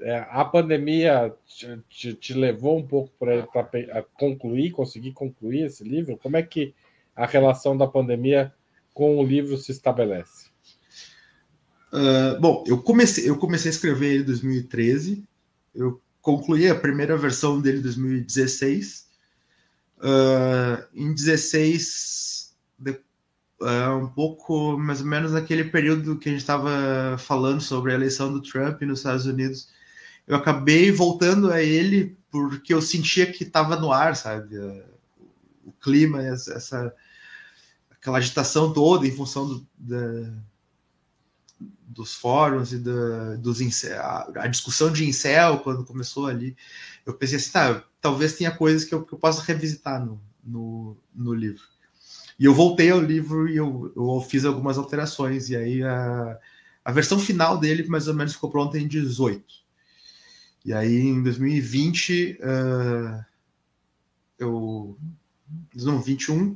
é, a pandemia te, te, te, levou um pouco para concluir, conseguir concluir esse livro? Como é que a relação da pandemia com o livro se estabelece? Uh, bom, eu comecei, eu comecei a escrever ele em 2013, eu concluí a primeira versão dele em 2016. Uh, em 16, de, uh, um pouco mais ou menos naquele período que a gente estava falando sobre a eleição do Trump nos Estados Unidos, eu acabei voltando a ele porque eu sentia que estava no ar, sabe? O clima, essa, aquela agitação toda em função do, da, dos fóruns e da, dos a, a, discussão de incel quando começou ali. Eu pensei assim, tá, talvez tenha coisas que eu, que eu possa revisitar no, no, no livro. E eu voltei ao livro e eu, eu fiz algumas alterações, e aí a, a versão final dele mais ou menos ficou pronta em 18. E aí em 2020, uh, eu. Não, 21.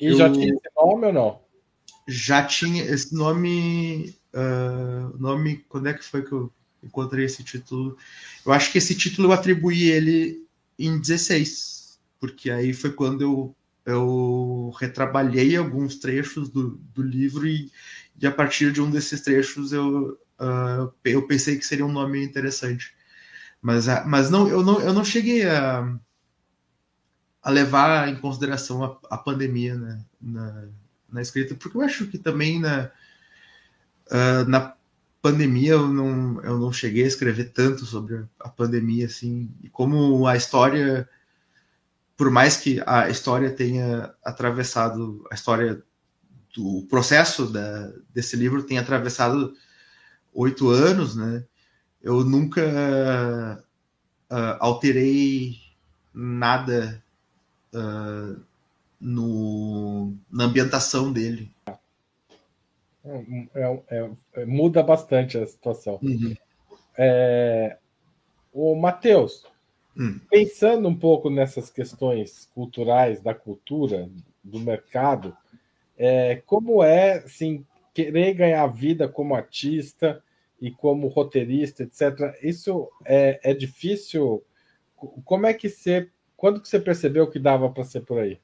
E eu, já tinha esse nome ou não? Já tinha esse nome. Uh, nome. Quando é que foi que eu encontrei esse título? Eu acho que esse título eu atribuí ele em 16, porque aí foi quando eu, eu retrabalhei alguns trechos do, do livro e, e a partir de um desses trechos eu, uh, eu pensei que seria um nome interessante. Mas, mas não, eu, não, eu não cheguei a, a levar em consideração a, a pandemia né, na, na escrita, porque eu acho que também na, uh, na pandemia eu não, eu não cheguei a escrever tanto sobre a pandemia, assim, e como a história, por mais que a história tenha atravessado, a história do processo da, desse livro tenha atravessado oito anos, né, eu nunca uh, alterei nada uh, no, na ambientação dele. É, é, é, muda bastante a situação. Uhum. É, o Matheus, hum. pensando um pouco nessas questões culturais, da cultura, do mercado, é, como é assim, querer ganhar vida como artista e como roteirista, etc. Isso é, é difícil? Como é que você. Quando que você percebeu que dava para ser por aí?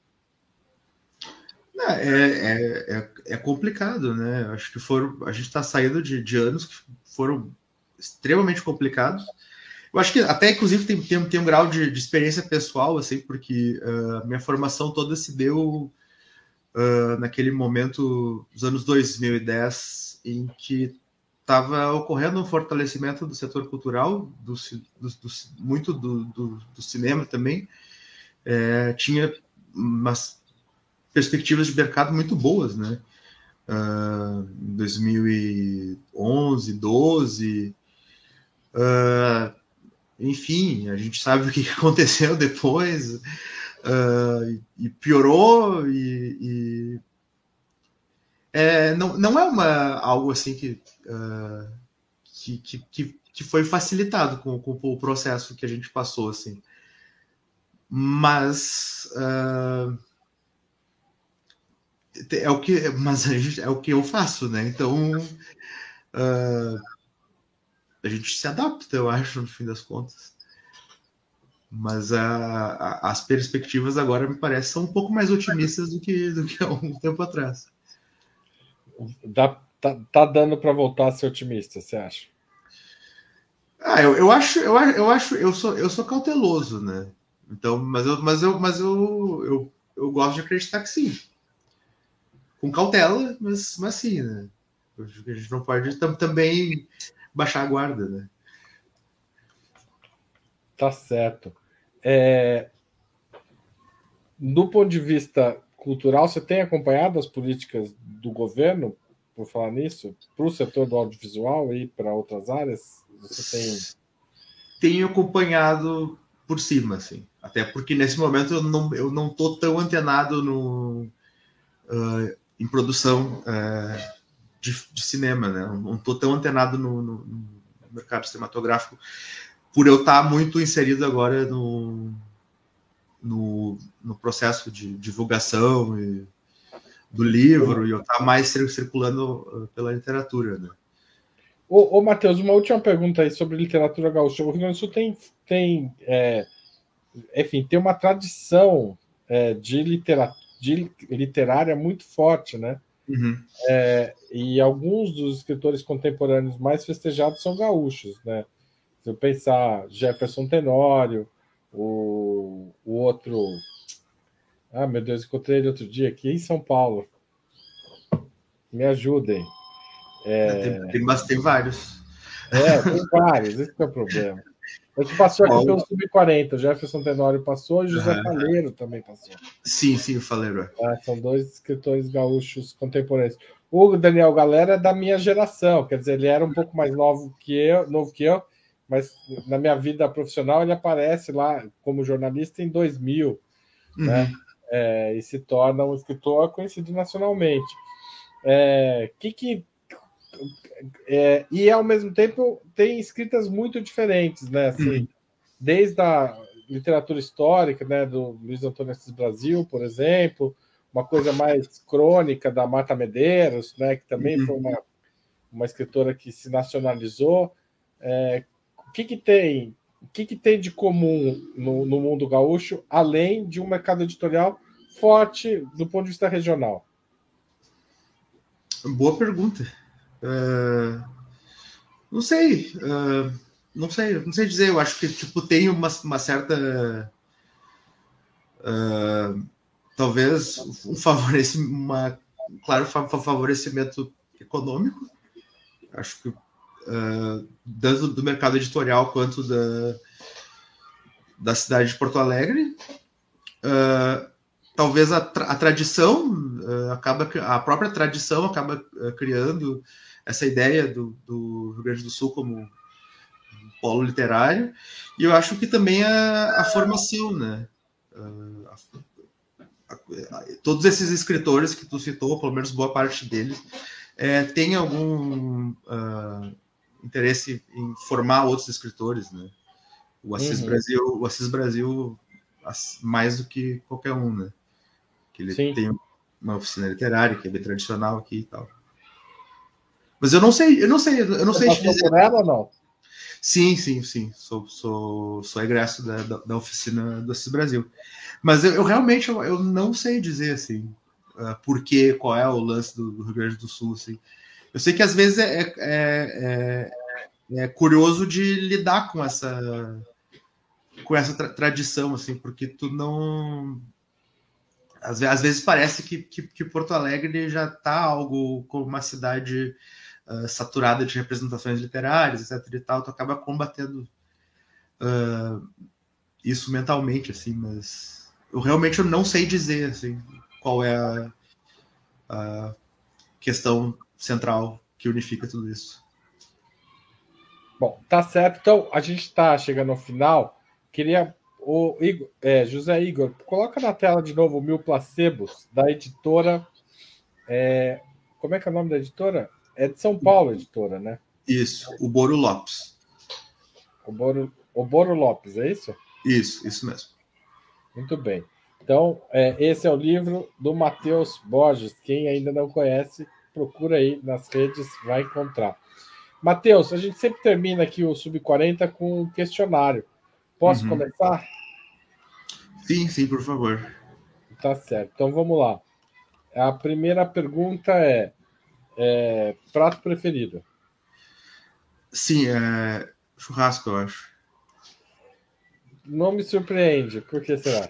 É, é, é, é, complicado, né? Acho que foram. A gente está saindo de, de, anos que foram extremamente complicados. Eu acho que até, inclusive, tem, tem, tem um grau de, de, experiência pessoal, assim, porque uh, minha formação toda se deu uh, naquele momento dos anos 2010, em que estava ocorrendo um fortalecimento do setor cultural, do, do, do muito do, do, cinema também. É, tinha umas perspectivas de mercado muito boas, né? Uh, 2011, 12, uh, enfim, a gente sabe o que aconteceu depois. Uh, e piorou e, e é, não, não é uma algo assim que, uh, que, que, que, foi facilitado com, com, o processo que a gente passou assim. Mas uh, é o que, mas a gente, é o que eu faço, né? Então uh, a gente se adapta, eu acho, no fim das contas. Mas a, a, as perspectivas agora me parecem são um pouco mais otimistas do que, do que há um tempo atrás. Dá, tá, tá dando para voltar a ser otimista, você acha? Ah, eu, eu acho, eu, eu acho, eu sou, eu sou cauteloso, né? Então, mas eu, mas eu, mas eu, eu, eu gosto de acreditar que sim com cautela, mas, mas sim, né? A gente não pode também baixar a guarda, né? Tá certo. É... Do ponto de vista cultural, você tem acompanhado as políticas do governo, por falar nisso, para o setor do audiovisual e para outras áreas? Você tem. Tenho acompanhado por cima, assim. Até porque nesse momento eu não, eu não tô tão antenado no. Uh, em produção é, de, de, cinema, né? Não estou tão antenado no, no, no, mercado cinematográfico por eu estar muito inserido agora no, no, no processo de divulgação e, do livro e eu estar mais circulando uh, pela literatura, né? Ô, ô Matheus, uma última pergunta aí sobre literatura gaúcha. O Rio Grande do Sul tem, tem é, enfim, tem uma tradição é, de literatura de literária muito forte, né? Uhum. É, e alguns dos escritores contemporâneos mais festejados são gaúchos, né? Se eu pensar Jefferson Tenório, o, o outro. Ah, meu Deus, encontrei ele outro dia aqui em São Paulo. Me ajudem. É... Tem, tem, mas tem vários. É, tem vários, esse é o problema. A gente passou aqui pelo Sub-40, Jefferson Tenório passou e José uhum. Faleiro também passou. Sim, sim, o Faleiro. Ah, são dois escritores gaúchos contemporâneos. O Daniel Galera é da minha geração, quer dizer, ele era um pouco mais novo que eu, novo que eu, mas na minha vida profissional ele aparece lá como jornalista em 2000, uhum. né? é, e se torna um escritor conhecido nacionalmente. É, que que é, e ao mesmo tempo tem escritas muito diferentes, né? Assim, uhum. Desde a literatura histórica, né, do Luiz Antônio Assis Brasil, por exemplo, uma coisa mais crônica da Marta Medeiros, né, que também uhum. foi uma, uma escritora que se nacionalizou. É, o que, que tem o que, que tem de comum no, no mundo gaúcho, além de um mercado editorial forte do ponto de vista regional? Boa pergunta. Uh, não sei. Uh, não sei, não sei dizer. Eu acho que tipo tem uma, uma certa uh, talvez um favorecimento, uma claro favorecimento econômico. Acho que tanto do mercado editorial quanto da, da cidade de Porto Alegre. Talvez a, a tradição acaba a própria tradição acaba criando essa ideia do, do, Rio Grande do Sul como um polo literário e eu acho que também a, a formação né a, a, todos esses escritores que tu citou pelo menos boa parte deles é, tem algum uh, interesse em formar outros escritores, né? O Assis uhum. Brasil, o Assis Brasil mais do que qualquer um, né? Que ele Sim. tem uma oficina literária que é bem tradicional aqui e tal. Mas eu não sei, eu não sei, eu não Você sei te dizer. Ela ou não? Sim, sim, sim. Sou, sou, sou egresso da, da, da oficina do Assis Brasil. Mas eu, eu realmente eu, eu, não sei dizer assim uh, por que, qual é o lance do, do Rio Grande do Sul, assim. Eu sei que às vezes é, é, é, é curioso de lidar com essa com essa tra tradição, assim, porque tu não às, às vezes parece que, que, que, Porto Alegre já está algo como uma cidade uh, saturada de representações literárias, etc. E tal, tu acaba combatendo uh, isso mentalmente, assim, mas eu realmente eu não sei dizer assim, qual é a, a questão central que unifica tudo isso. Bom, tá certo. Então, a gente está chegando ao final. Queria. O Igor, é, José Igor, coloca na tela de novo Mil Placebos, da editora. É, como é que é o nome da editora? É de São Paulo, editora, né? Isso, o Boro Lopes. O Boro, o Boro Lopes, é isso? Isso, isso mesmo. Muito bem. Então, é, esse é o livro do Matheus Borges. Quem ainda não conhece, procura aí nas redes, vai encontrar. Matheus, a gente sempre termina aqui o Sub-40 com um questionário. Posso uhum. começar? Sim, sim, por favor. Tá certo. Então vamos lá. A primeira pergunta é, é prato preferido? Sim, é churrasco, eu acho. Não me surpreende. Por que será?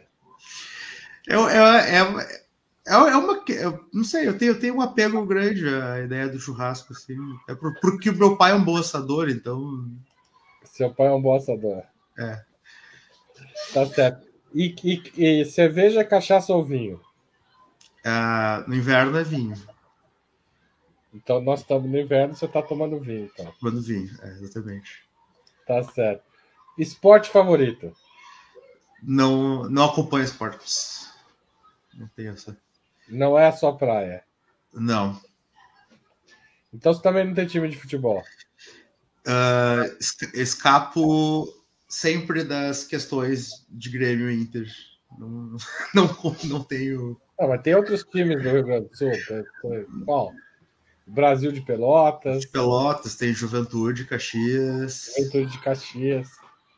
Eu, eu, é, é, é uma. Não sei, eu tenho, eu tenho um apego grande à ideia do churrasco, assim. É porque o meu pai é um bom assador, então. Seu pai é um bom assador. É. Tá certo. E, e, e cerveja, cachaça ou vinho? Ah, no inverno é vinho. Então nós estamos no inverno, você está tomando vinho, então. Tomando vinho, é, exatamente. Tá certo. Esporte favorito? Não, não acompanho esportes. Não tenho essa. Não é a sua praia. Não. Então você também não tem time de futebol. Uh, escapo sempre das questões de Grêmio e Inter. Não, não, não tenho. Não, mas tem outros times do Rio Grande do Sul. Qual? Brasil de Pelotas. De Pelotas, tem Juventude, Caxias. Juventude de Caxias.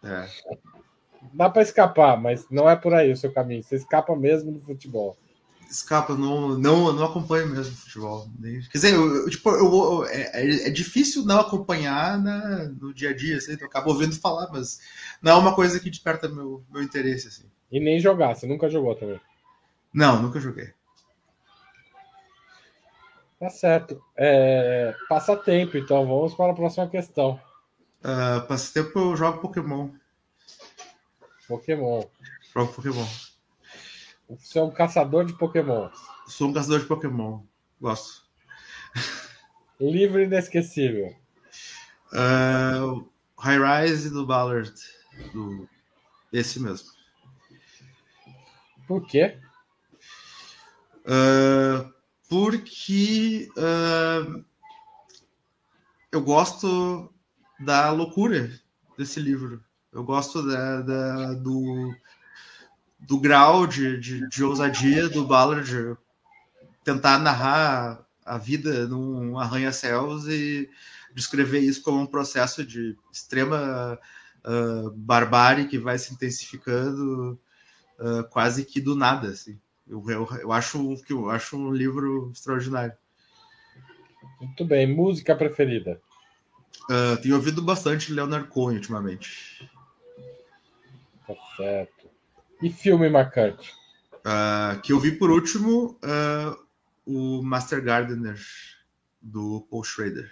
É. Dá para escapar, mas não é por aí o seu caminho. Você escapa mesmo do futebol escapa, não, não, não acompanho mesmo futebol. Quer dizer, eu, tipo, eu, eu, é, é, difícil não acompanhar na, no dia a dia, assim, eu acabo ouvindo falar, mas não é uma coisa que desperta meu, meu interesse. Assim. E nem jogar, você nunca jogou também? Não, nunca joguei. Tá certo. É, passatempo, então vamos para a próxima questão. Uh, passatempo eu jogo Pokémon. Pokémon. Jogo Pokémon. Você é um caçador de Pokémon. Sou um caçador de Pokémon. Gosto. Livro inesquecível. Uh, High Rise do Ballard. Do... Esse mesmo. Por quê? Uh, porque uh, eu gosto da loucura desse livro. Eu gosto da, da do, do grau de, de, de, ousadia do Ballard tentar narrar a vida num arranha-céus e descrever isso como um processo de extrema uh, barbárie que vai se intensificando uh, quase que do nada. Assim. Eu, eu, eu, acho que eu acho um livro extraordinário. Muito bem. Música preferida? Uh, tenho ouvido bastante Leonard Cohen ultimamente. Tá certo. E filme marcante? Uh, que eu vi por último, uh, o Master Gardener, do Paul Schrader.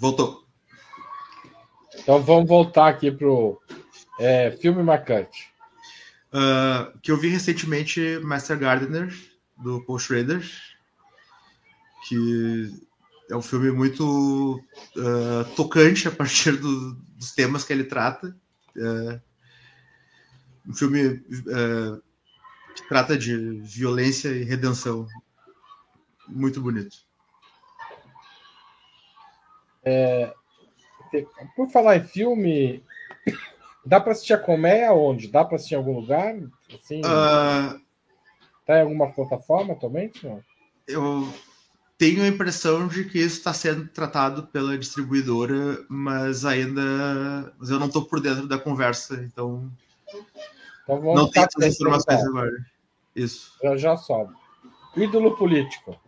Voltou. Então vamos voltar aqui pro é, filme marcante. Uh, que eu vi recentemente Master Gardener, do Paul Schrader, que é um filme muito uh, tocante a partir do, dos temas que ele trata. Uh, um filme que trata de violência e redenção. Muito bonito. É, por falar em filme, dá para assistir a colmeia onde? Dá para assistir em algum lugar? Assim, uh, tá em alguma plataforma atualmente? Não? Eu tenho a impressão de que isso está sendo tratado pela distribuidora, mas ainda mas eu não estou por dentro da conversa, então, então não tenho essas informações agora. Isso. Eu já sobe. Ídolo político.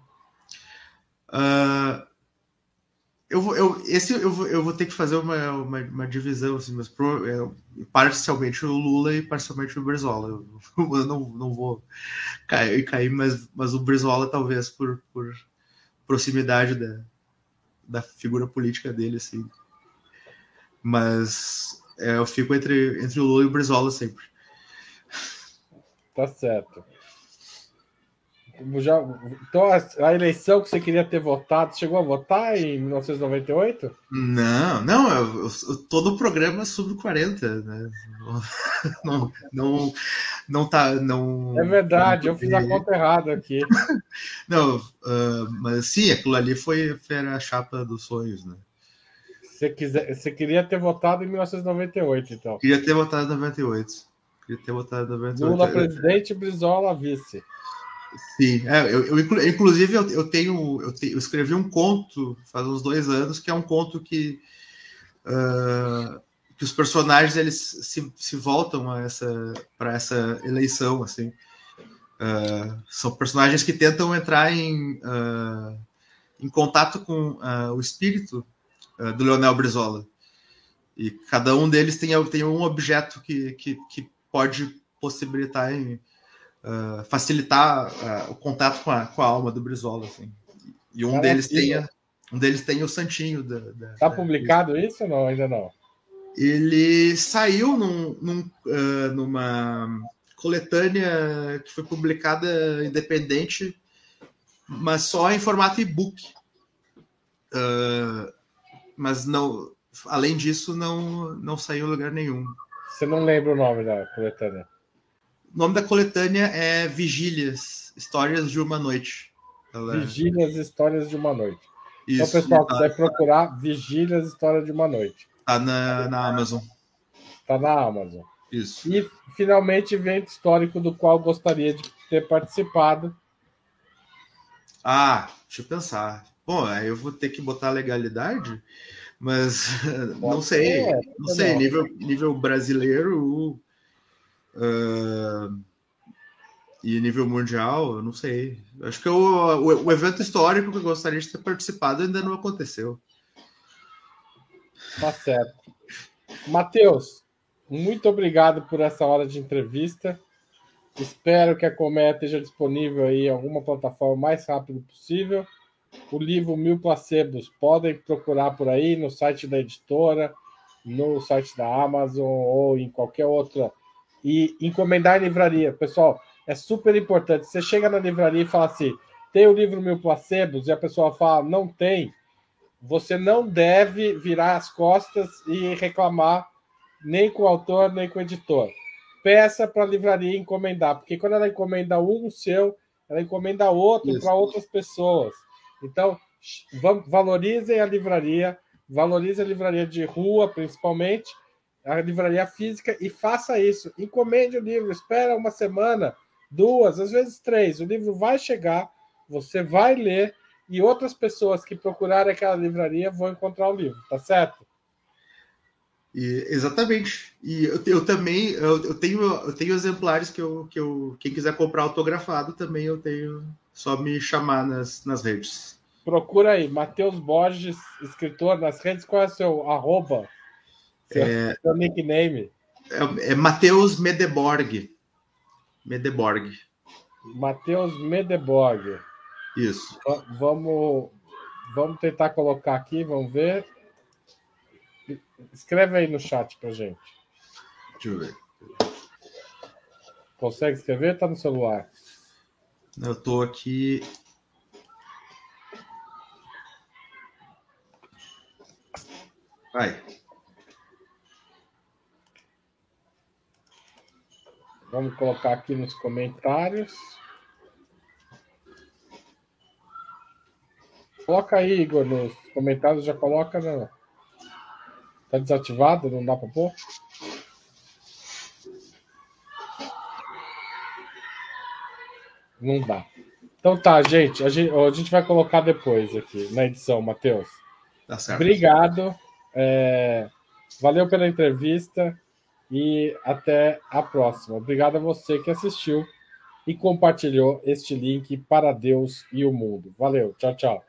Uh, eu, eu, esse eu vou, eu vou ter que fazer uma, uma, uma divisão, assim, mas pro, é, parcialmente o Lula e parcialmente o Brizola. Eu, eu não, não vou cair, cair mas, mas o Brizola talvez por, por proximidade da, da figura política dele, assim. Mas é, eu fico entre, entre o Lula e o Brizola sempre. Tá certo. Já, então, a, a, eleição que você queria ter votado, chegou a votar em 1998? Não, não, eu, eu, todo o programa é sobre 40, né? Não, não, não tá. Não, é verdade, não eu fiz a conta errada aqui. não, uh, mas sim, aquilo ali foi, foi a chapa dos sonhos, né? Você, quiser, você queria ter votado em 1998, então. Queria ter votado em 98. Queria ter votado em 98. Lula presidente, Brizola vice. Sim, é, eu, eu, inclusive eu, eu tenho, eu, te, eu, escrevi um conto faz uns dois anos que é um conto que uh, que os personagens eles se, se voltam essa para essa eleição assim. Uh, são personagens que tentam entrar em uh, em contato com o espírito do Leonel Brizola. E cada um deles tem, tem um objeto que, que, que pode possibilitar em, uh, facilitar uh, o contato com a, com a alma do Brizola, assim. E um deles tem a, um deles tem o Santinho. Da, da tá publicado da... isso ou não? Ainda não? Ele saiu num, num, uh, numa coletânea que foi publicada independente, mas só em formato e-book. Uh, mas não, além disso, não, não saiu em lugar nenhum. Você não lembra o nome da coletânea? O nome da coletânea é Vigílias, Histórias de uma Noite. Ela... Vigílias, Histórias de uma Noite. Isso, então, pessoal, tá... quiser procurar Vigílias, História de uma Noite. Tá na, na Amazon. Tá na Amazon. Isso. E, finalmente, evento histórico do qual gostaria de ter participado. Ah, deixa eu pensar. Bom, aí eu vou ter que botar legalidade, mas Pode não sei. Ser, não sei, nível, nível brasileiro, Uh, e nível mundial, eu não sei. Acho que o, o, o, evento histórico que eu gostaria de ter participado ainda não aconteceu. Tá certo. Matheus, muito obrigado por essa hora de entrevista. Espero que a Colmeia esteja disponível aí em alguma plataforma o mais rápido possível. O livro Mil Placebos podem procurar por aí no site da editora, no site da Amazon ou em qualquer outra e encomendar em livraria. Pessoal, é super importante. Você chega na livraria e fala assim: tem o livro Mil Placebos, e a pessoa fala, não tem. Você não deve virar as costas e reclamar nem com o autor, nem com o editor. Peça para a livraria encomendar, porque quando ela encomenda um seu, ela encomenda outro para outras pessoas. Então, valorizem a livraria, valorizem a livraria de rua, principalmente, a livraria física, e faça isso. Encomende o livro, espera uma semana, duas, às vezes três. O livro vai chegar, você vai ler, e outras pessoas que procurarem aquela livraria vão encontrar o livro, tá certo? E, exatamente. E eu, eu também eu, eu, tenho eu tenho exemplares que eu, que eu quem quiser comprar autografado também eu tenho só me chamar nas, nas redes. Procura aí, Matheus Borges, escritor nas redes, qual é o seu arroba? Seu, é, seu nickname? É, é Matheus Medeborg. Medeborg. Matheus Medeborg. Isso. Vamos, vamos tentar colocar aqui, vamos ver. Escreve aí no chat pra gente. Deixa eu ver. Consegue escrever? Tá no celular. Eu tô aqui. Vai. Vamos colocar aqui nos comentários. Coloca aí, Igor, nos comentários, já coloca. Né? Tá desativado? Não dá para pôr? Não dá. Então tá, gente. A gente, a gente vai colocar depois aqui na edição, Matheus. Tá certo. Obrigado. É, valeu pela entrevista e até a próxima. Obrigado a você que assistiu e compartilhou este link para Deus e o mundo. Valeu, tchau, tchau.